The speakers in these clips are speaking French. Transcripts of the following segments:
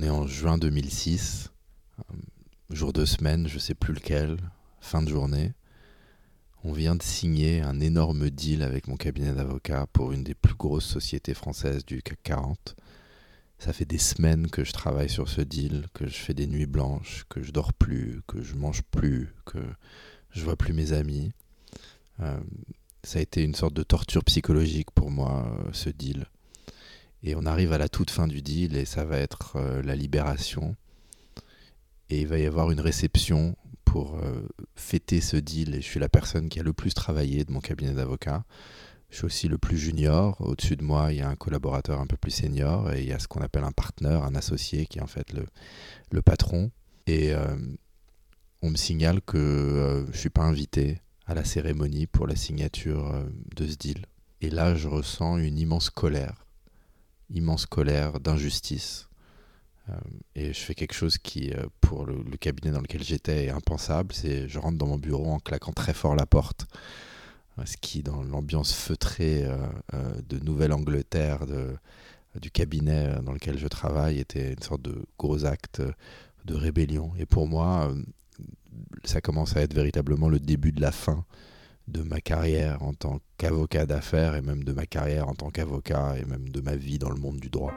On est en juin 2006, euh, jour de semaine, je sais plus lequel, fin de journée. On vient de signer un énorme deal avec mon cabinet d'avocat pour une des plus grosses sociétés françaises du CAC 40. Ça fait des semaines que je travaille sur ce deal, que je fais des nuits blanches, que je dors plus, que je mange plus, que je vois plus mes amis. Euh, ça a été une sorte de torture psychologique pour moi, euh, ce deal. Et on arrive à la toute fin du deal et ça va être euh, la libération. Et il va y avoir une réception pour euh, fêter ce deal. Et je suis la personne qui a le plus travaillé de mon cabinet d'avocat. Je suis aussi le plus junior. Au-dessus de moi, il y a un collaborateur un peu plus senior et il y a ce qu'on appelle un partenaire, un associé qui est en fait le, patron. Et euh, on me signale que je ne suis pas invité à la cérémonie pour la signature de ce deal. Et là, je ressens une immense colère immense colère, d'injustice. Euh, et je fais quelque chose qui, euh, pour le, cabinet dans lequel j'étais, est impensable. C'est je rentre dans mon bureau en claquant très fort la porte. Euh, ce qui, dans l'ambiance feutrée de Nouvelle-Angleterre, du cabinet dans lequel je travaille, était une sorte de gros acte de rébellion. Et pour moi, ça commence à être véritablement le début de la fin de ma carrière en tant qu'avocat d'affaires et même de ma carrière en tant qu'avocat et même de ma vie dans le monde du droit.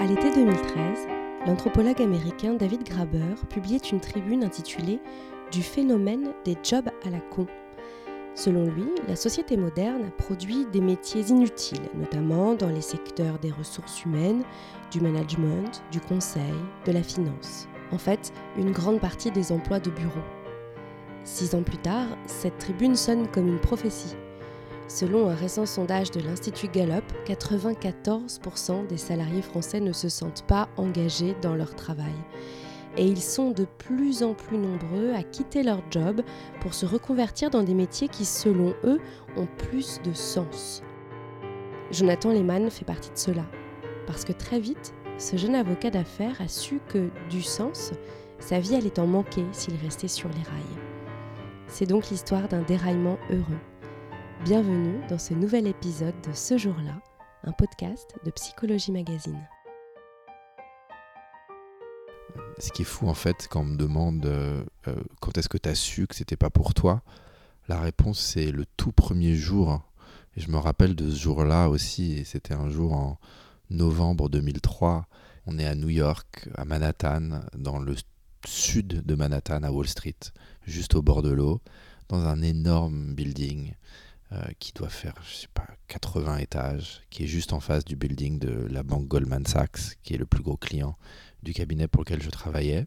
À l'été 2013, l'anthropologue américain David Graber publiait une tribune intitulée Du phénomène des jobs à la con Selon lui, la société moderne produit des métiers inutiles, notamment dans les secteurs des ressources humaines, du management, du conseil, de la finance. En fait, une grande partie des emplois de bureau. Six ans plus tard, cette tribune sonne comme une prophétie. Selon un récent sondage de l'Institut Gallup, 94% des salariés français ne se sentent pas engagés dans leur travail et ils sont de plus en plus nombreux à quitter leur job pour se reconvertir dans des métiers qui, selon eux, ont plus de sens. Jonathan Lehmann fait partie de cela, parce que très vite, ce jeune avocat d'affaires a su que, du sens, sa vie allait en manquer s'il restait sur les rails. C'est donc l'histoire d'un déraillement heureux. Bienvenue dans ce nouvel épisode de Ce jour-là, un podcast de Psychologie Magazine ce qui est fou en fait quand on me demande euh, euh, quand est-ce que tu as su que c'était pas pour toi, la réponse c'est le tout premier jour. Et je me rappelle de ce jour-là aussi, et c'était un jour en novembre 2003. On est à New York, à Manhattan, dans le sud de Manhattan, à Wall Street, juste au bord de l'eau, dans un énorme building euh, qui doit faire, je sais pas, 80 étages, qui est juste en face du building de la banque Goldman Sachs, qui est le plus gros client du cabinet pour lequel je travaillais.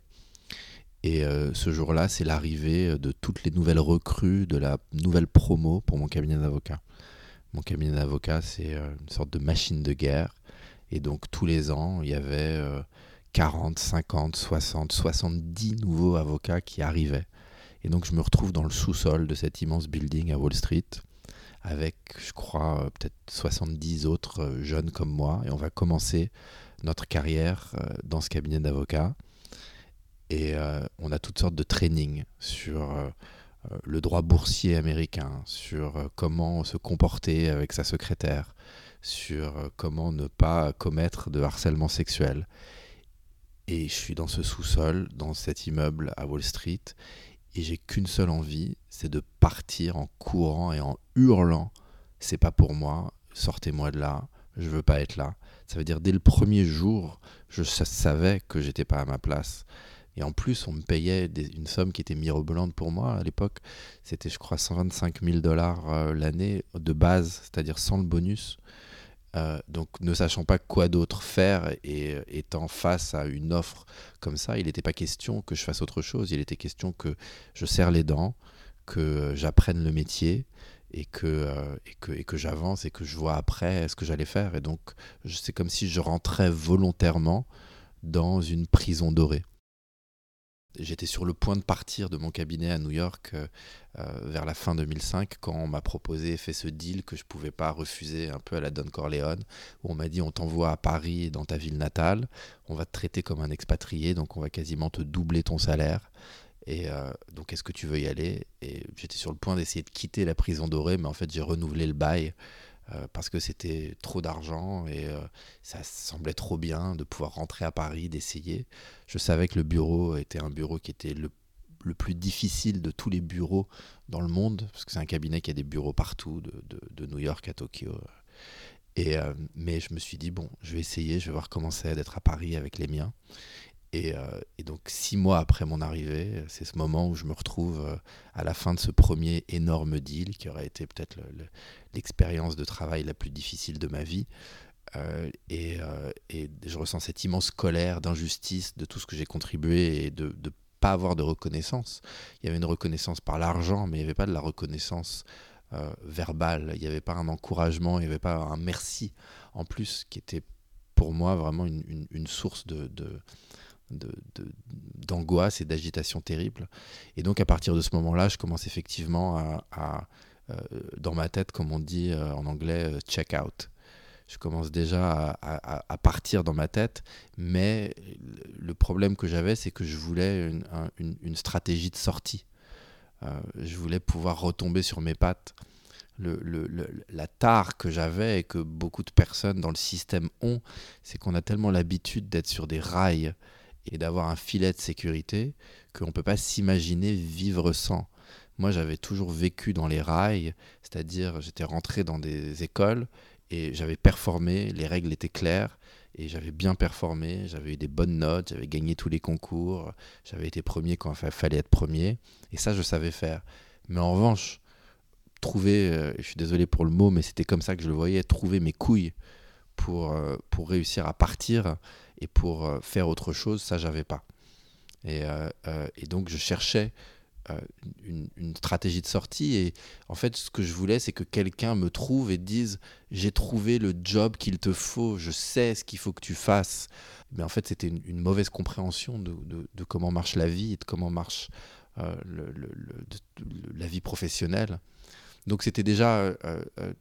Et euh, ce jour-là, c'est l'arrivée de toutes les nouvelles recrues de la nouvelle promo pour mon cabinet d'avocat. Mon cabinet d'avocat, c'est euh, une sorte de machine de guerre. Et donc tous les ans, il y avait 40, 50, 60, 70 nouveaux avocats qui arrivaient. Et donc je me retrouve dans le sous-sol de cet immense building à Wall Street avec, je crois, euh, peut-être 70 autres jeunes comme moi. Et on va commencer notre carrière euh, dans ce cabinet d'avocats. Et euh, on a toutes sortes de trainings sur euh, le droit boursier américain, sur comment se comporter avec sa secrétaire, sur comment ne pas commettre de harcèlement sexuel. Et je suis dans ce sous-sol, dans cet immeuble à Wall Street, et j'ai qu'une seule envie, c'est de partir en courant et en hurlant c'est pas pour moi, sortez-moi de là, je veux pas être là. Ça veut dire dès le premier jour, je savais que j'étais pas à ma place. Et en plus, on me payait une somme qui était mirobolante pour moi à l'époque. C'était, je crois, 125 000 dollars euh, l'année de base, c'est-à-dire sans le bonus. Euh, donc, ne sachant pas quoi d'autre faire et euh, étant face à une offre comme ça, il n'était pas question que je fasse autre chose. Il était question que je serre les dents, que j'apprenne le métier et que, euh, et que, et que j'avance et que je vois après ce que j'allais faire. Et donc, c'est comme si je rentrais volontairement dans une prison dorée. J'étais sur le point de partir de mon cabinet à New York euh, euh, vers la fin 2005 quand on m'a proposé, fait ce deal que je ne pouvais pas refuser un peu à la Don Corleone, où on m'a dit on t'envoie à Paris dans ta ville natale, on va te traiter comme un expatrié, donc on va quasiment te doubler ton salaire. Et euh, donc est-ce que tu veux y aller? Et j'étais sur le point d'essayer de quitter la prison dorée, mais en fait j'ai renouvelé le bail euh, parce que c'était trop d'argent et euh, ça semblait trop bien de pouvoir rentrer à Paris, d'essayer. Je savais que le bureau était un bureau qui était le, plus difficile de tous les bureaux dans le monde, parce que c'est un cabinet qui a des bureaux partout, de, New York à Tokyo. Et, euh, mais je me suis dit, bon, je vais essayer, je vais voir comment c'est d'être à Paris avec les miens. Euh, et, donc six mois après mon arrivée, c'est ce moment où je me retrouve euh, à la fin de ce premier énorme deal qui aurait été peut-être l'expérience de travail la plus difficile de ma vie. Euh, et, je ressens cette immense colère d'injustice de tout ce que j'ai contribué et de ne pas avoir de reconnaissance. Il y avait une reconnaissance par l'argent, mais il n'y avait pas de la reconnaissance verbale. Il n'y avait pas un encouragement, il n'y avait pas un merci en plus qui était pour moi vraiment une, source de d'angoisse et d'agitation terrible. Et donc à partir de ce moment-là, je commence effectivement à, euh, dans ma tête, comme on dit euh, en anglais, euh, check out. Je commence déjà à, partir dans ma tête, mais le problème que j'avais, c'est que je voulais une, stratégie de sortie. je voulais pouvoir retomber sur mes pattes. Le, la tare que j'avais et que beaucoup de personnes dans le système ont, c'est qu'on a tellement l'habitude d'être sur des rails et d'avoir un filet de sécurité qu'on ne peut pas s'imaginer vivre sans. Moi, j'avais toujours vécu dans les rails, c'est-à-dire j'étais rentré dans des écoles et j'avais performé, les règles étaient claires et j'avais bien performé, j'avais eu des bonnes notes, j'avais gagné tous les concours, j'avais été premier quand il fallait être premier et ça, je savais faire. Mais en revanche, trouver, euh, je suis désolé pour le mot, mais c'était comme ça que je le voyais, trouver mes couilles pour, euh, pour réussir à partir et pour euh, faire autre chose, ça, j'avais pas. Et, euh, euh, donc, je cherchais une, stratégie de sortie. Et en fait, ce que je voulais, c'est que quelqu'un me trouve et dise J'ai trouvé le job qu'il te faut, je sais ce qu'il faut que tu fasses. Mais en fait, c'était une, mauvaise compréhension de, comment marche la vie et de comment marche la vie professionnelle. Donc, c'était déjà.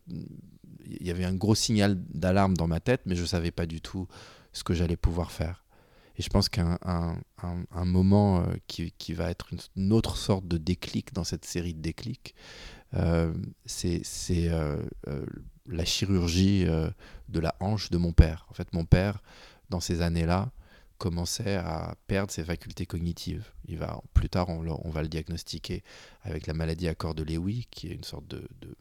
Il y avait un gros signal d'alarme dans ma tête, mais je ne savais pas du tout ce que j'allais pouvoir faire. Et je pense qu'un un, moment euh, qui, qui, va être une, autre sorte de déclic dans cette série de déclics, euh, c'est euh, la chirurgie de la hanche de mon père. En fait, mon père, dans ces années-là, commençait à perdre ses facultés cognitives. Il va, plus tard, on, va le diagnostiquer avec la maladie à corps de Lewy, qui est une sorte de, de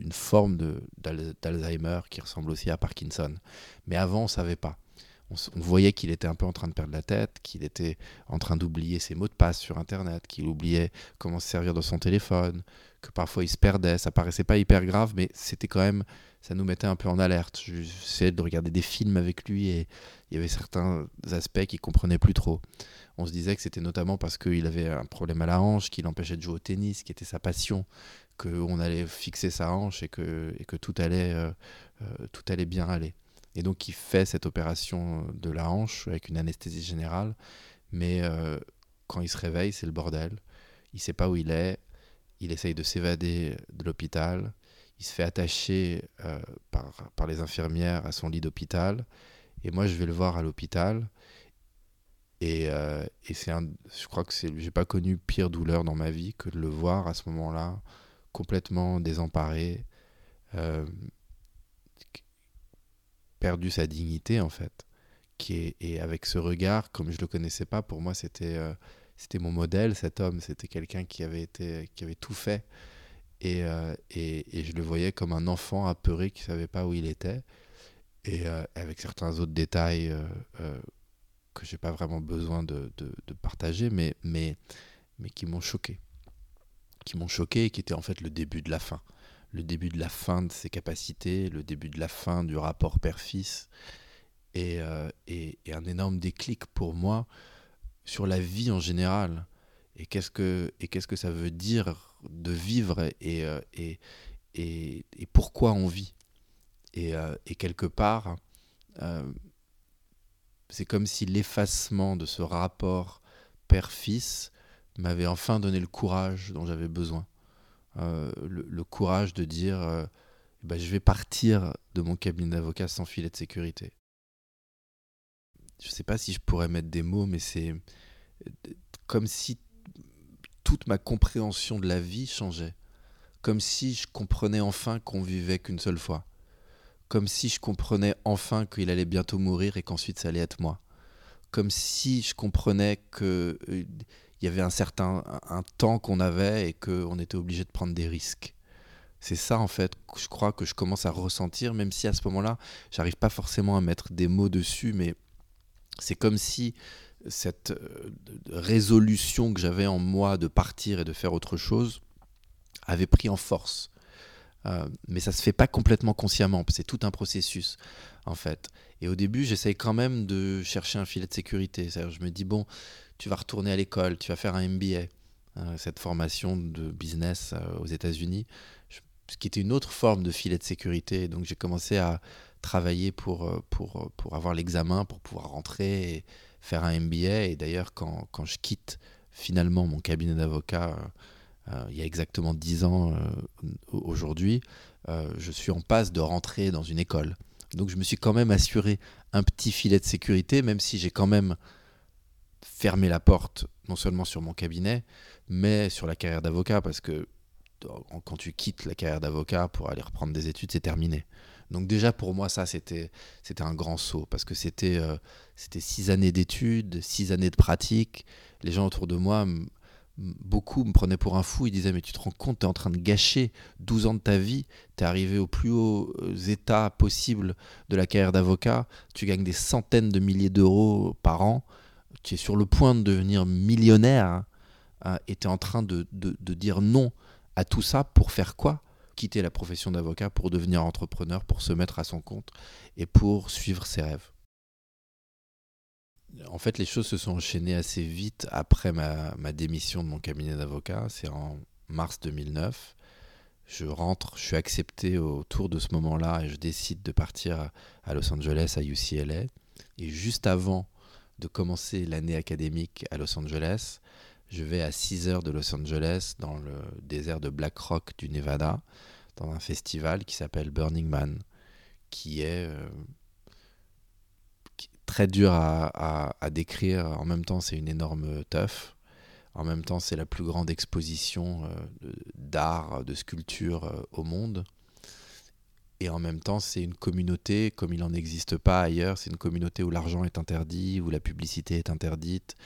une, forme d'Alzheimer qui ressemble aussi à Parkinson. Mais avant, on ne savait pas on, voyait qu'il était un peu en train de perdre la tête, qu'il était en train d'oublier ses mots de passe sur Internet, qu'il oubliait comment se servir de son téléphone, que parfois il se perdait. Ça paraissait pas hyper grave, mais c'était quand même, ça nous mettait un peu en alerte. J'essayais de regarder des films avec lui et il y avait certains aspects qu'il comprenait plus trop. On se disait que c'était notamment parce qu'il avait un problème à la hanche, qu'il empêchait de jouer au tennis, qui était sa passion, qu'on allait fixer sa hanche et que, euh, euh, tout allait bien aller. Et donc il fait cette opération de la hanche avec une anesthésie générale. Mais euh, quand il se réveille, c'est le bordel. Il sait pas où il est. Il essaye de s'évader de l'hôpital. Il se fait attacher euh, par, les infirmières à son lit d'hôpital. Et moi, je vais le voir à l'hôpital. Et, euh, c'est je crois que c'est, j'ai pas connu pire douleur dans ma vie que de le voir à ce moment-là, complètement désemparé, perdu sa dignité en fait. Qui est, et avec ce regard, comme je le connaissais pas, pour moi c'était euh, c'était mon modèle, cet homme. C'était quelqu'un qui avait qui avait tout fait. Et, euh, et, et, je le voyais comme un enfant apeuré qui savait pas où il était. Et euh, avec certains autres détails que j'ai pas vraiment besoin de, de, de, partager, mais, mais, mais qui m'ont choqué. Qui m'ont choqué et qui étaient en fait le début de la fin le début de la fin de ses capacités, le début de la fin du rapport père-fils, euh, et, un énorme déclic pour moi sur la vie en général. Et qu'est-ce que, et qu'est-ce que ça veut dire de vivre et, euh, et, et, pourquoi on vit? Et, euh, quelque part, c'est comme si l'effacement de ce rapport père-fils m'avait enfin donné le courage dont j'avais besoin. Euh, le, courage de dire euh, bah, je vais partir de mon cabinet d'avocat sans filet de sécurité. Je ne sais pas si je pourrais mettre des mots, mais c'est comme si toute ma compréhension de la vie changeait. Comme si je comprenais enfin qu'on vivait qu'une seule fois. Comme si je comprenais enfin qu'il allait bientôt mourir et qu'ensuite ça allait être moi. Comme si je comprenais que euh, il y avait un certain un temps qu'on avait et qu'on était obligé de prendre des risques. C'est ça en fait, je crois que je commence à ressentir, même si à ce moment-là, j'arrive pas forcément à mettre des mots dessus, mais c'est comme si cette euh, résolution que j'avais en moi de partir et de faire autre chose avait pris en force. Euh, mais ça se fait pas complètement consciemment, c'est tout un processus en fait. Et au début, j'essaye quand même de chercher un filet de sécurité. Je me dis bon, tu vas retourner à l'école, tu vas faire un MBA, euh, cette formation de business aux États-Unis, ce qui était une autre forme de filet de sécurité. Donc j'ai commencé à travailler pour, pour, pour avoir l'examen, pour pouvoir rentrer et faire un MBA. Et d'ailleurs, quand, quand, je quitte finalement mon cabinet d'avocat, euh, euh, il y a exactement dix ans euh, aujourd'hui, je suis en passe de rentrer dans une école. Donc je me suis quand même assuré un petit filet de sécurité, même si j'ai quand même fermé la porte, non seulement sur mon cabinet, mais sur la carrière d'avocat, parce que quand tu quittes la carrière d'avocat pour aller reprendre des études, c'est terminé. Donc déjà pour moi ça c'était c'était un grand saut parce que c'était euh, c'était six années d'études, six années de pratique. Les gens autour de moi beaucoup me prenaient pour un fou, ils disaient mais tu te rends compte, tu es en train de gâcher 12 ans de ta vie, tu es arrivé aux plus hauts euh, états possibles de la carrière d'avocat, tu gagnes des centaines de milliers d'euros par an, tu es sur le point de devenir millionnaire hein, tu es en train de, de, de dire non à tout ça pour faire quoi? Quitter la profession d'avocat pour devenir entrepreneur, pour se mettre à son compte et pour suivre ses rêves. En fait, les choses se sont enchaînées assez vite après ma, démission de mon cabinet d'avocat. C'est en mars 2009. Je rentre, je suis accepté autour de ce moment-là et je décide de partir à Los Angeles, à UCLA. Et juste avant de commencer l'année académique à Los Angeles, je vais à 6 heures de Los Angeles, dans le désert de Black Rock du Nevada, dans un festival qui s'appelle Burning Man, qui est, euh, très dur à, décrire. En même temps, c'est une énorme teuf. En même temps, c'est la plus grande exposition euh, d'art, de sculpture euh, au monde. Et en même temps, c'est une communauté comme il n'en existe pas ailleurs. C'est une communauté où l'argent est interdit, où la publicité est interdite,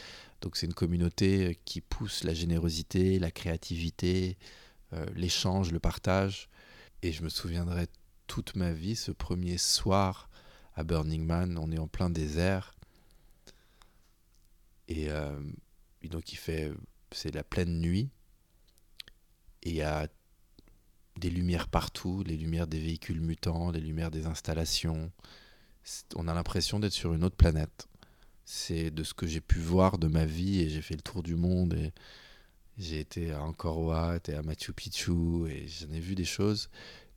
donc c'est une communauté qui pousse la générosité, la créativité, euh, l'échange, le partage. Et je me souviendrai toute ma vie, ce premier soir à Burning Man, on est en plein désert. Et, euh, donc il fait, c'est la pleine nuit. Et il y a des lumières partout, les lumières des véhicules mutants, les lumières des installations. On a l'impression d'être sur une autre planète. C'est de ce que j'ai pu voir de ma vie et j'ai fait le tour du monde et j'ai été à Angkor Wat et à Machu Picchu et j'en ai vu des choses.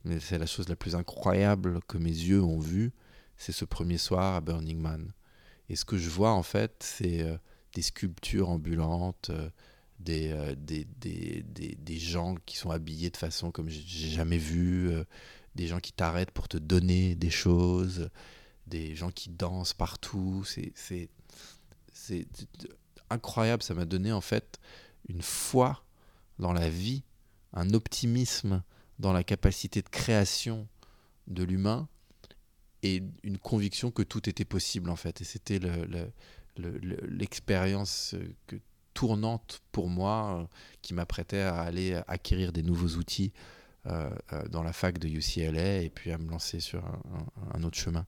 Mais c'est la chose la plus incroyable que mes yeux ont vue c'est ce premier soir à Burning Man. Et ce que je vois en fait c'est euh, des sculptures ambulantes euh, euh, des, des, des, des, gens qui sont habillés de façon comme j'ai jamais vu des gens qui t'arrêtent pour te donner des choses des gens qui dansent partout c'est incroyable. Ça m'a donné en fait une foi dans la vie, un optimisme dans la capacité de création de l'humain et une conviction que tout était possible en fait. Et c'était l'expérience le, tournante pour moi euh, qui m'apprêtait à aller acquérir des nouveaux outils euh, euh, dans la fac de UCLA et puis à me lancer sur un autre chemin.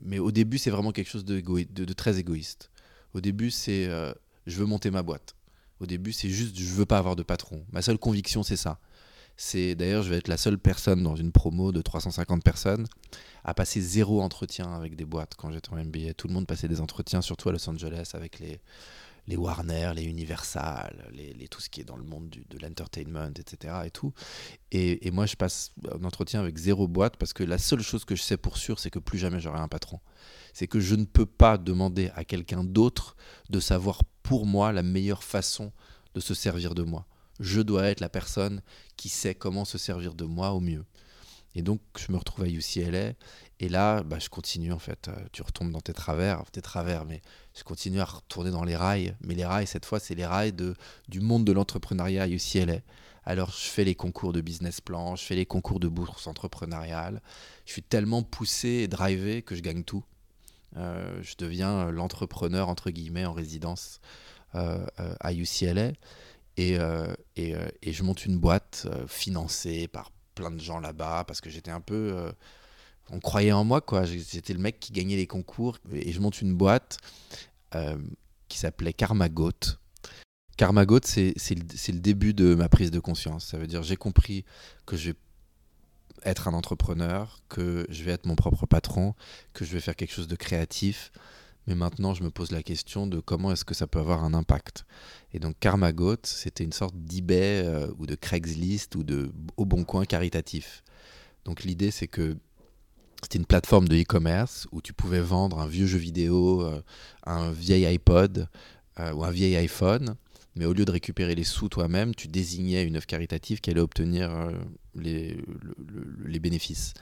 Mais au début, c'est vraiment quelque chose de, très égoïste. Au début, c'est je veux monter ma boîte. Au début, c'est juste je veux pas avoir de patron. Ma seule conviction, c'est ça. C'est d'ailleurs, je vais être la seule personne dans une promo de 350 personnes à passer zéro entretien avec des boîtes quand j'étais en MBA. Tout le monde passait des entretiens, surtout à Los Angeles, avec les, les Warner, les Universal, les, tout ce qui est dans le monde de l'entertainment, etc. Et, tout. Et, moi, je passe un entretien avec zéro boîte parce que la seule chose que je sais pour sûr, c'est que plus jamais j'aurai un patron. C'est que je ne peux pas demander à quelqu'un d'autre de savoir pour moi la meilleure façon de se servir de moi. Je dois être la personne qui sait comment se servir de moi au mieux. Et donc, je me retrouve à UCLA. Et là, bah, je continue en fait. Euh, tu retombes dans tes travers, tes travers, mais je continue à retourner dans les rails. Mais les rails, cette fois, c'est les rails de, du monde de l'entrepreneuriat à UCLA. Alors, je fais les concours de business plan, je fais les concours de bourse entrepreneuriale. Je suis tellement poussé et drivé que je gagne tout. Euh, je deviens l'entrepreneur, entre guillemets, en résidence euh, à UCLA. Et, et, et, je monte une boîte financée par plein de gens là-bas parce que j'étais un peu. Euh, on croyait en moi, quoi. J'étais le mec qui gagnait les concours et je monte une boîte euh, qui s'appelait Karmagot. Karmagot, c'est le, le, début de ma prise de conscience. Ça veut dire j'ai compris que je vais être un entrepreneur, que je vais être mon propre patron, que je vais faire quelque chose de créatif, mais maintenant, je me pose la question de comment est-ce que ça peut avoir un impact. Et donc, Karmagot, c'était une sorte d'eBay euh, ou de Craigslist ou de Au Bon Coin caritatif. Donc, l'idée, c'est que c'était une plateforme de e-commerce où tu pouvais vendre un vieux jeu vidéo, euh, un vieil iPod euh, ou un vieil iPhone. Mais au lieu de récupérer les sous toi-même, tu désignais une œuvre caritative qui allait obtenir les, les bénéfices.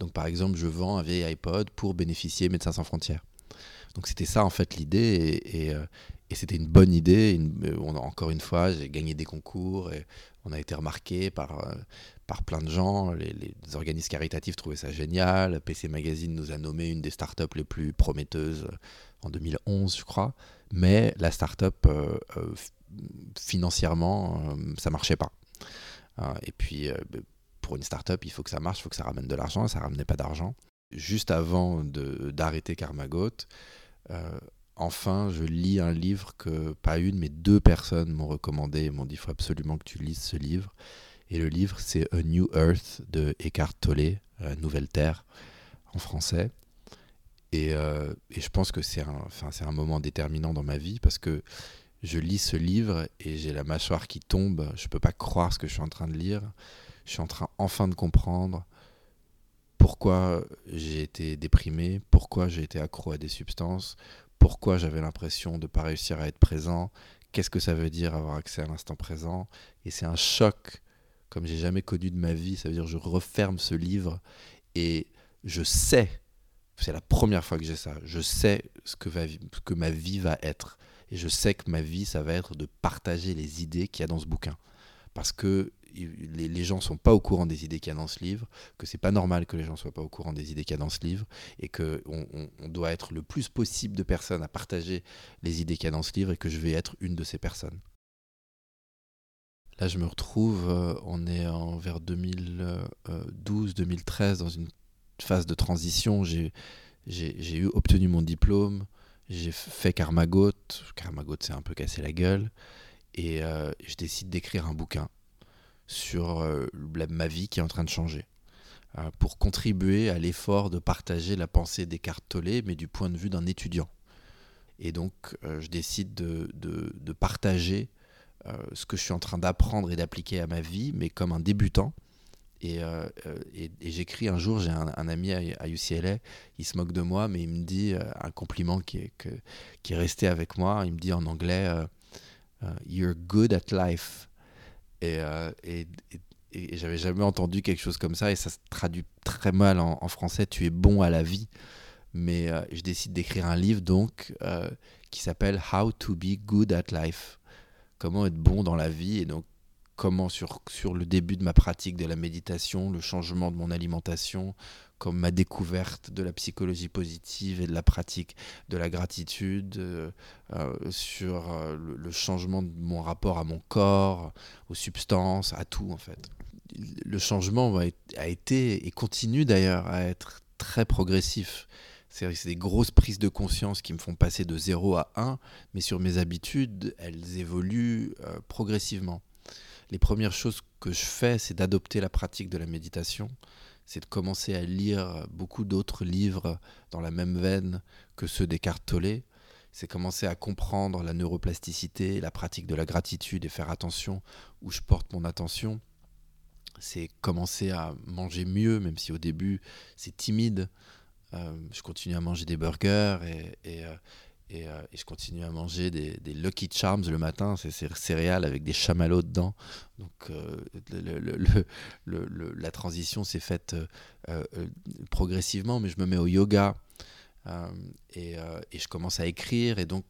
Donc, par exemple, je vends un vieil iPod pour bénéficier Médecins sans frontières. Donc c'était ça en fait l'idée et, euh, c'était une bonne idée. Euh, on, encore une fois, j'ai gagné des concours et on a été remarqué par, euh, par plein de gens. Les, organismes caritatifs trouvaient ça génial. PC Magazine nous a nommé une des startups les plus prometteuses en 2011, je crois. Mais la startup, financièrement, ça marchait pas. et puis, pour une startup, il faut que ça marche, il faut que ça ramène de l'argent. Ça ramenait pas d'argent. Juste avant d'arrêter Karmagot, euh, enfin, je lis un livre que pas une, mais deux personnes m'ont recommandé et m'ont dit il faut absolument que tu lises ce livre. Et le livre, c'est A New Earth de Eckhart Tolle, euh, Nouvelle Terre en français. Et, euh, et je pense que c'est un, un moment déterminant dans ma vie parce que je lis ce livre et j'ai la mâchoire qui tombe. Je ne peux pas croire ce que je suis en train de lire. Je suis en train enfin de comprendre pourquoi j'ai été déprimé, pourquoi j'ai été accro à des substances, pourquoi j'avais l'impression de ne pas réussir à être présent, qu'est-ce que ça veut dire avoir accès à l'instant présent. Et c'est un choc comme j'ai jamais connu de ma vie. Ça veut dire je referme ce livre et je sais, c'est la première fois que j'ai ça, je sais ce que, que ma vie va être. Et je sais que ma vie, ça va être de partager les idées qu'il y a dans ce bouquin. Parce que les, gens sont pas au courant des idées qu'il y a dans ce livre, que c'est pas normal que les gens soient pas au courant des idées qu'il y a dans ce livre, et que on, doit être le plus possible de personnes à partager les idées qu'il y a dans ce livre, et que je vais être une de ces personnes. Là, je me retrouve, euh, on est en vers 2012-2013 dans une phase de transition. J'ai eu obtenu mon diplôme, j'ai fait Karmagot. Karmagot s'est un peu cassé la gueule. Et euh, je décide d'écrire un bouquin sur euh, ma vie qui est en train de changer, euh, pour contribuer à l'effort de partager la pensée des Tolle, mais du point de vue d'un étudiant. Et donc, euh, je décide de, de, partager ce que je suis en train d'apprendre et d'appliquer à ma vie, mais comme un débutant. Et, et, j'écris un jour, j'ai un, ami à, UCLA, il se moque de moi, mais il me dit un compliment qui est, qui est resté avec moi. Il me dit en anglais You're good at life. Euh, et, j'avais jamais entendu quelque chose comme ça et ça se traduit très mal en, français. Tu es bon à la vie. Mais euh, je décide d'écrire un livre donc euh, qui s'appelle How to be good at life. Comment être bon dans la vie et donc comment sur, sur le début de ma pratique de la méditation, le changement de mon alimentation, comme ma découverte de la psychologie positive et de la pratique de la gratitude, euh, euh, sur euh, le, changement de mon rapport à mon corps, aux substances, à tout en fait. Le changement a été et continue d'ailleurs à être très progressif. C'est des grosses prises de conscience qui me font passer de 0 à 1, mais sur mes habitudes, elles évoluent progressivement. Les premières choses que je fais, c'est d'adopter la pratique de la méditation c'est de commencer à lire beaucoup d'autres livres dans la même veine que ceux des Tolle. c'est commencer à comprendre la neuroplasticité, la pratique de la gratitude et faire attention où je porte mon attention. C'est commencer à manger mieux, même si au début c'est timide. Euh, je continue à manger des burgers et, euh, euh, et, je continue à manger des, Lucky Charms le matin, c'est céréales avec des chamallows dedans. Donc le, la transition s'est faite progressivement, mais je me mets au yoga et, et, je commence à écrire et donc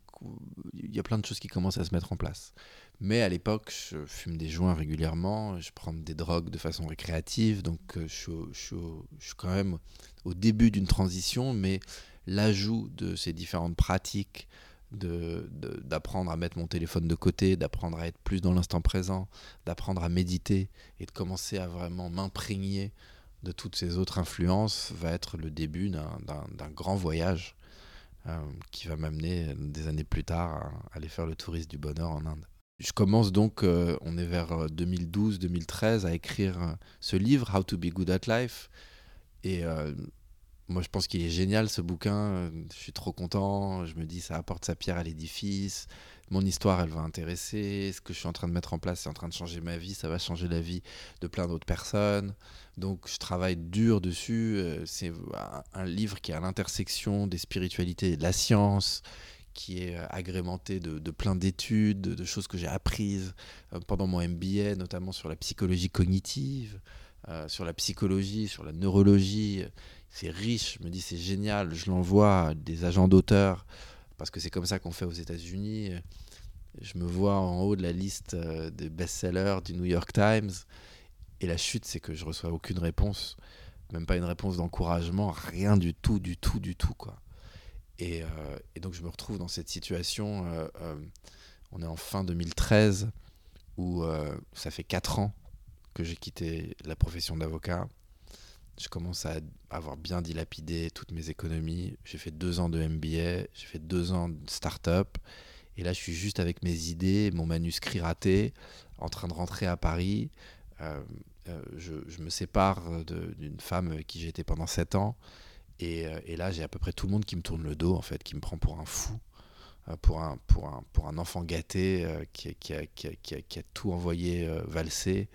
il y a plein de choses qui commencent à se mettre en place. Mais à l'époque, je fume des joints régulièrement, je prends des drogues de façon récréative, donc je suis, je suis quand même au début d'une transition, mais l'ajout de ces différentes pratiques, d'apprendre à mettre mon téléphone de côté, d'apprendre à être plus dans l'instant présent, d'apprendre à méditer et de commencer à vraiment m'imprégner de toutes ces autres influences va être le début d'un grand voyage euh, qui va m'amener des années plus tard à aller faire le tourisme du bonheur en Inde. Je commence donc, euh, on est vers 2012-2013, à écrire ce livre, How to be good at life. Et euh, moi, je pense qu'il est génial ce bouquin. Je suis trop content. Je me dis, ça apporte sa pierre à l'édifice. Mon histoire, elle va intéresser. Ce que je suis en train de mettre en place, c'est en train de changer ma vie. Ça va changer la vie de plein d'autres personnes. Donc, je travaille dur dessus. Euh, c'est un livre qui est à l'intersection des spiritualités et de la science qui est euh, agrémenté de, plein d'études, de, choses que j'ai apprises euh, pendant mon MBA, notamment sur la psychologie cognitive, sur la psychologie, sur la neurologie c'est riche, je me dis c'est génial, je l'envoie à des agents d'auteurs, parce que c'est comme ça qu'on fait aux États-Unis. Je me vois en haut de la liste euh, des best-sellers du New York Times, et la chute, c'est que je reçois aucune réponse, même pas une réponse d'encouragement, rien du tout, du tout, du tout, quoi. Et, euh, donc je me retrouve dans cette situation, euh, on est en fin 2013, où ça fait 4 ans que j'ai quitté la profession d'avocat je commence à avoir bien dilapidé toutes mes économies. J'ai fait deux ans de MBA, j'ai fait deux ans de start-up. Et là, je suis juste avec mes idées, mon manuscrit raté, en train de rentrer à Paris. Euh, euh, je, me sépare d'une femme avec qui j'étais pendant sept ans. Et, euh, et là, j'ai à peu près tout le monde qui me tourne le dos, en fait, qui me prend pour un fou, pour, un, pour, un, pour un enfant gâté qui, a, tout envoyé valser.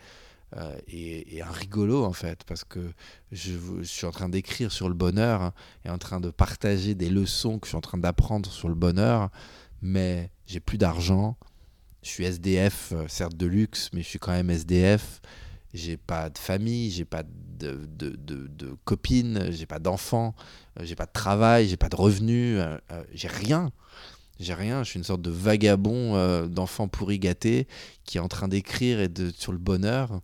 Euh, et, un rigolo en fait, parce que je, suis en train d'écrire sur le bonheur hein, et en train de partager des leçons que je suis en train d'apprendre sur le bonheur, mais j'ai plus d'argent. Je suis SDF, euh, certes de luxe, mais je suis quand même SDF. J'ai pas de famille, j'ai pas de, de, de, de copine, j'ai pas d'enfants, euh, j'ai pas de travail, j'ai pas de revenus, j'ai rien. J'ai rien, je suis une sorte de vagabond euh, d'enfant pourri gâté qui est en train d'écrire et de, sur le bonheur.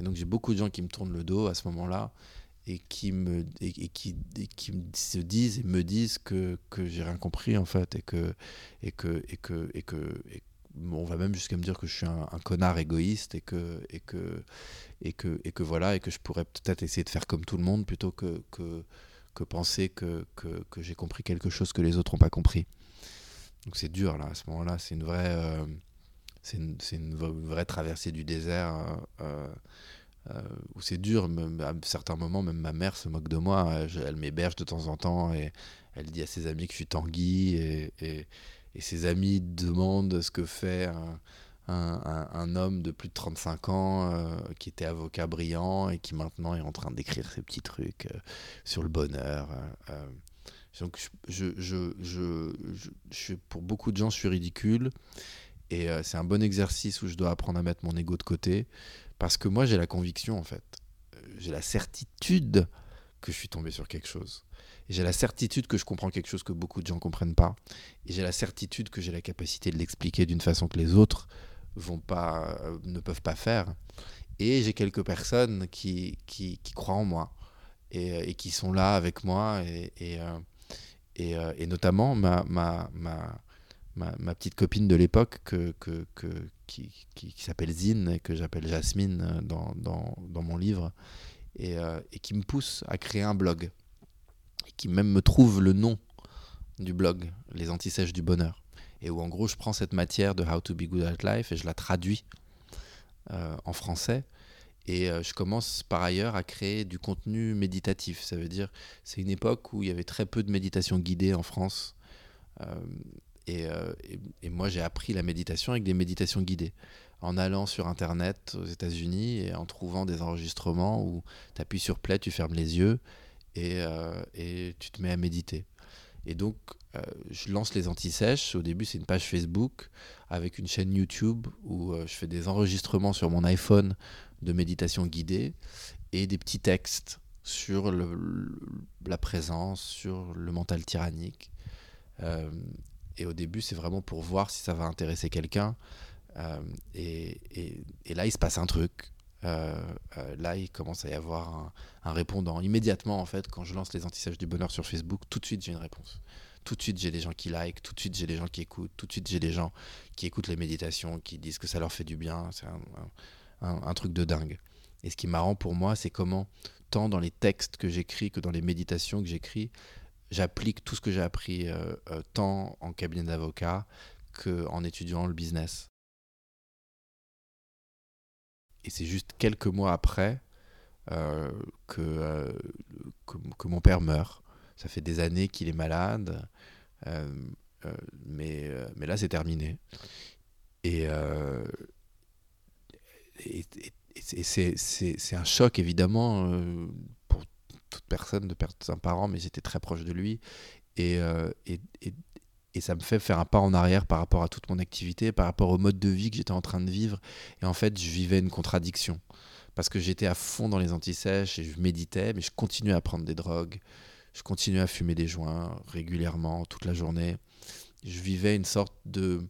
Et donc j'ai beaucoup de gens qui me tournent le dos à ce moment-là et qui me et, qui, qui se disent et me disent que, que j'ai rien compris en fait et que et que et que et que on va même jusqu'à me dire que je suis un, connard égoïste et que et que et que et que voilà et que je pourrais peut-être essayer de faire comme tout le monde plutôt que que, que penser que, que, que j'ai compris quelque chose que les autres n'ont pas compris. C'est dur là, à ce moment-là, c'est une vraie, euh, traversée du désert euh, euh, où c'est dur. à certains moments, même ma mère se moque de moi. Elle, m'héberge de temps en temps et elle dit à ses amis que je suis Tanguy et, ses amis demandent ce que fait un, homme de plus de 35 ans qui était avocat brillant et qui maintenant est en train d'écrire ses petits trucs sur le bonheur. Donc, je, je, je, je, pour beaucoup de gens, je suis ridicule. Et euh, c'est un bon exercice où je dois apprendre à mettre mon ego de côté. Parce que moi, j'ai la conviction, en fait. Euh, j'ai la certitude que je suis tombé sur quelque chose. J'ai la certitude que je comprends quelque chose que beaucoup de gens ne comprennent pas. Et j'ai la certitude que j'ai la capacité de l'expliquer d'une façon que les autres vont pas, euh, ne peuvent pas faire. Et j'ai quelques personnes qui, qui, croient en moi et, qui sont là avec moi. Et, et, notamment ma, ma, ma, ma, petite copine de l'époque que, que, que, qui, qui, s'appelle Zine et que j'appelle Jasmine euh, dans, dans, dans, mon livre. Et, euh, et, qui me pousse à créer un blog. Et qui même me trouve le nom du blog, Les Antisèches du Bonheur. Et où en gros je prends cette matière de How to Be Good at Life et je la traduis en français et euh, je commence par ailleurs à créer du contenu méditatif. Ça veut dire, c'est une époque où il y avait très peu de méditation guidée en France. Euh, Euh, et, moi, j'ai appris la méditation avec des méditations guidées. En allant sur Internet aux États-Unis et en trouvant des enregistrements où tu appuies sur play, tu fermes les yeux et, tu te mets à méditer. Et donc, je lance les anti-sèches. Au début, c'est une page Facebook avec une chaîne YouTube où je fais des enregistrements sur mon iPhone de méditation guidée et des petits textes sur la présence, sur le mental tyrannique. Et au début, c'est vraiment pour voir si ça va intéresser quelqu'un. Euh, et, là, il se passe un truc. Euh, euh, là, il commence à y avoir un, répondant. Immédiatement, en fait, quand je lance les antisèches du bonheur sur Facebook, tout de suite, j'ai une réponse. Tout de suite, j'ai des gens qui like, tout de suite, j'ai des gens qui écoutent, tout de suite, j'ai des gens qui écoutent les méditations, qui disent que ça leur fait du bien. C'est un, truc de dingue. Et ce qui est marrant pour moi, c'est comment, tant dans les textes que j'écris que dans les méditations que j'écris, j'applique tout ce que j'ai appris euh, euh, tant en cabinet d'avocat qu'en étudiant le business. Et c'est juste quelques mois après euh, que, que, mon père meurt. Ça fait des années qu'il est malade, mais, mais là c'est terminé. Et, et, c'est un choc évidemment toute personne de perdre un parent, mais j'étais très proche de lui. Euh, et, et, et, ça me fait faire un pas en arrière par rapport à toute mon activité, par rapport au mode de vie que j'étais en train de vivre. Et en fait, je vivais une contradiction. Parce que j'étais à fond dans les antisèches et je méditais, mais je continuais à prendre des drogues. Je continuais à fumer des joints régulièrement, toute la journée. Je vivais une sorte de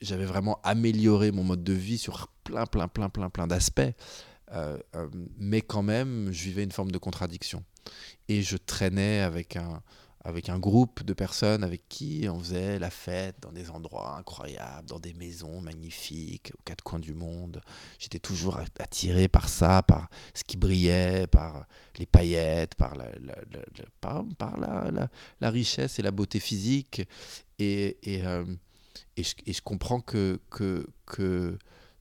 j'avais vraiment amélioré mon mode de vie sur plein, plein, plein, plein, plein d'aspects. Euh, euh, mais quand même, je vivais une forme de contradiction. Et je traînais avec un, avec un groupe de personnes avec qui on faisait la fête dans des endroits incroyables, dans des maisons magnifiques, aux quatre coins du monde. J'étais toujours attiré par ça, par ce qui brillait, par les paillettes, par la, par, par la, la, richesse et la beauté physique. Et, euh, et, je, comprends que, que, que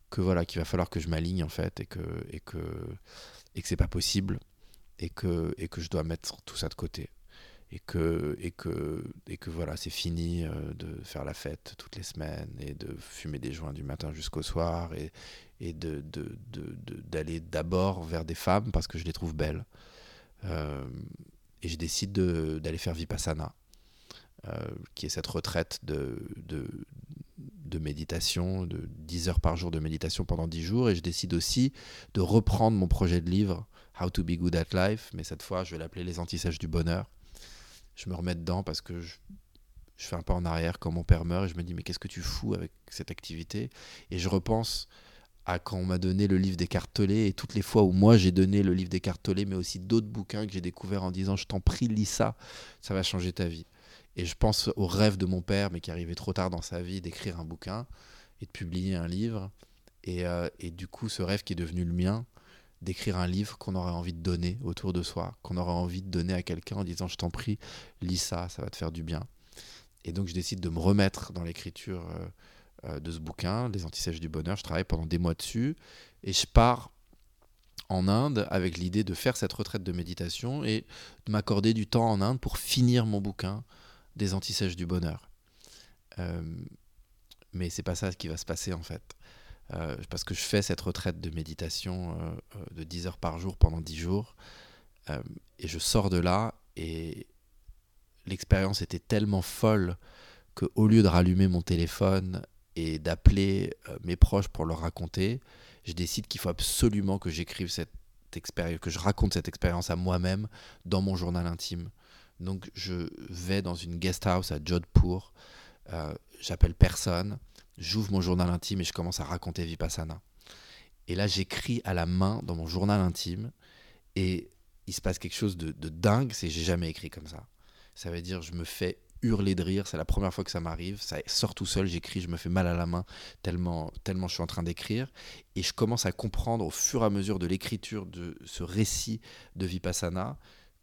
que voilà qu'il va falloir que je m'aligne en fait et que et que et que c'est pas possible et que et que je dois mettre tout ça de côté. Et que et que et que voilà c'est fini euh, de faire la fête toutes les semaines et de fumer des joints du matin jusqu'au soir et et de d'aller de, d'abord vers des femmes parce que je les trouve belles. Euh, et je décide d'aller faire vipassana qui est cette retraite de, méditation, de 10 heures par jour de méditation pendant 10 jours. Et je décide aussi de reprendre mon projet de livre, How to Be Good at Life, mais cette fois, je vais l'appeler Les Antisèches du Bonheur. Je me remets dedans parce que je, je, fais un pas en arrière quand mon père meurt et je me dis, mais qu'est-ce que tu fous avec cette activité? Et je repense à quand on m'a donné le livre des cartolés et toutes les fois où moi j'ai donné le livre des cartolés, mais aussi d'autres bouquins que j'ai découverts en disant, je t'en prie, lis ça, ça va changer ta vie. Et je pense au rêve de mon père, mais qui arrivait trop tard dans sa vie, d'écrire un bouquin et de publier un livre. Et, euh, et, du coup, ce rêve qui est devenu le mien, d'écrire un livre qu'on aurait envie de donner autour de soi, qu'on aurait envie de donner à quelqu'un en disant je t'en prie, lis ça, ça va te faire du bien. Et donc je décide de me remettre dans l'écriture euh, euh, de ce bouquin, Les Antisèches du Bonheur. Je travaille pendant des mois dessus et je pars en Inde avec l'idée de faire cette retraite de méditation et de m'accorder du temps en Inde pour finir mon bouquin, des antisèches du bonheur. Euh, mais c'est pas ça qui va se passer en fait. Euh, parce que je fais cette retraite de méditation euh, de 10 heures par jour pendant 10 jours. et je sors de là et l'expérience était tellement folle que au lieu de rallumer mon téléphone et d'appeler mes proches pour leur raconter, je décide qu'il faut absolument que j'écrive cette expérience, que je raconte cette expérience à moi-même dans mon journal intime. Donc je vais dans une guest house à Jodhpur, euh, j'appelle personne, j'ouvre mon journal intime et je commence à raconter Vipassana. Et là j'écris à la main dans mon journal intime et il se passe quelque chose de, dingue, c'est j'ai jamais écrit comme ça. Ça veut dire je me fais hurler de rire, c'est la première fois que ça m'arrive, ça sort tout seul, j'écris, je me fais mal à la main tellement, tellement je suis en train d'écrire, et je commence à comprendre au fur et à mesure de l'écriture de ce récit de Vipassana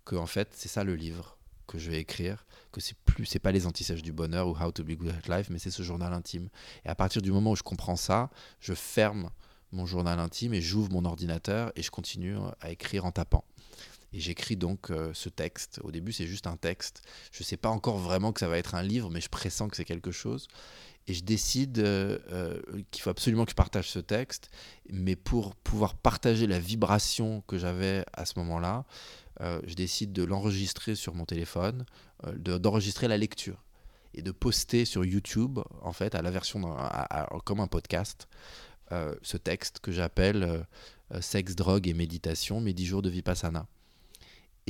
que en fait c'est ça le livre, que je vais écrire, que c'est plus, c'est pas les antisèches du bonheur ou How to Be Good at Life, mais c'est ce journal intime. Et à partir du moment où je comprends ça, je ferme mon journal intime et j'ouvre mon ordinateur et je continue à écrire en tapant. Et j'écris donc euh, ce texte. Au début, c'est juste un texte. Je ne sais pas encore vraiment que ça va être un livre, mais je pressens que c'est quelque chose. Et je décide euh, euh, qu'il faut absolument que je partage ce texte. Mais pour pouvoir partager la vibration que j'avais à ce moment-là, je décide de l'enregistrer sur mon téléphone, d'enregistrer la lecture et de poster sur YouTube, en fait, à la version comme un podcast, ce texte que j'appelle Sexe, drogue et méditation, mes 10 jours de Vipassana.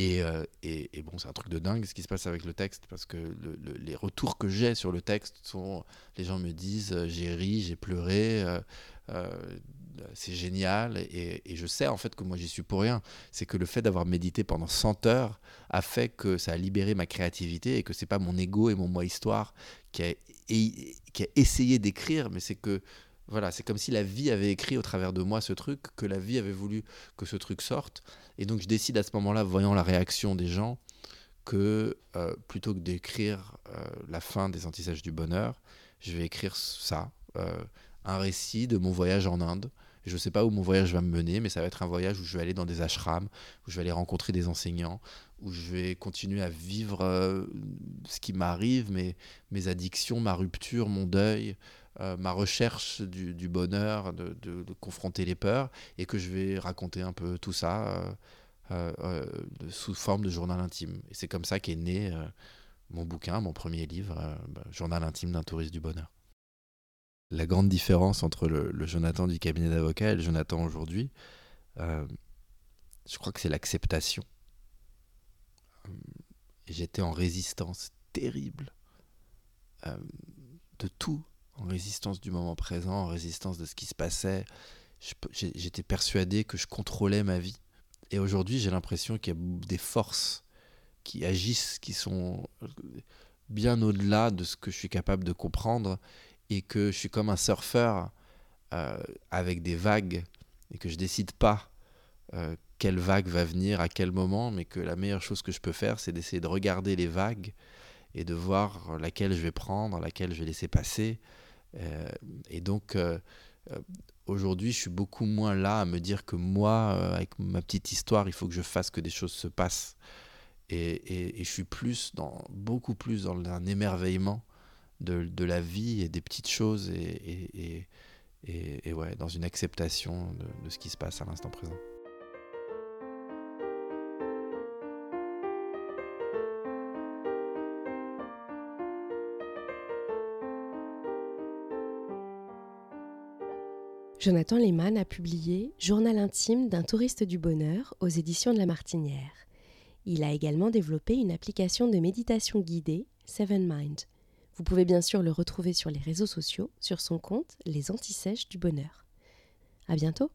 Euh, et, bon, c'est un truc de dingue ce qui se passe avec le texte, parce que les retours que j'ai sur le texte sont, les gens me disent, euh, j'ai ri, j'ai pleuré, euh, c'est génial, et, je sais en fait que moi j'y suis pour rien. C'est que le fait d'avoir médité pendant 100 heures a fait que ça a libéré ma créativité, et que c'est pas mon ego et mon moi histoire qui a, essayé d'écrire, mais c'est que voilà, c'est comme si la vie avait écrit au travers de moi ce truc, que la vie avait voulu que ce truc sorte. Et donc je décide à ce moment-là, voyant la réaction des gens, que euh, plutôt que d'écrire euh, la fin des antisages du bonheur, je vais écrire ça, euh, un récit de mon voyage en Inde. Je ne sais pas où mon voyage va me mener, mais ça va être un voyage où je vais aller dans des ashrams, où je vais aller rencontrer des enseignants, où je vais continuer à vivre ce qui m'arrive, mes, mes addictions, ma rupture, mon deuil, euh, ma recherche du, bonheur, de, confronter les peurs, et que je vais raconter un peu tout ça euh, euh, sous forme de journal intime. Et c'est comme ça qu'est né mon bouquin, mon premier livre, bah, Journal intime d'un touriste du bonheur. La grande différence entre le, Jonathan du cabinet d'avocat et le Jonathan aujourd'hui, je crois que c'est l'acceptation. J'étais en résistance terrible de tout en résistance du moment présent, en résistance de ce qui se passait. J'étais persuadé que je contrôlais ma vie. Et aujourd'hui, j'ai l'impression qu'il y a des forces qui agissent, qui sont bien au-delà de ce que je suis capable de comprendre, et que je suis comme un surfeur euh, avec des vagues, et que je décide pas euh, quelle vague va venir, à quel moment, mais que la meilleure chose que je peux faire, c'est d'essayer de regarder les vagues et de voir laquelle je vais prendre, laquelle je vais laisser passer, euh, et donc, aujourd'hui, je suis beaucoup moins là à me dire que moi, avec ma petite histoire, il faut que je fasse que des choses se passent. Et, et, je suis plus dans, beaucoup plus dans un émerveillement de, la vie et des petites choses et, dans une acceptation de, de ce qui se passe à l'instant présent. Jonathan Lehmann a publié Journal intime d'un touriste du bonheur aux éditions de La Martinière. Il a également développé une application de méditation guidée, Seven Mind. Vous pouvez bien sûr le retrouver sur les réseaux sociaux, sur son compte Les Antisèches du Bonheur. À bientôt!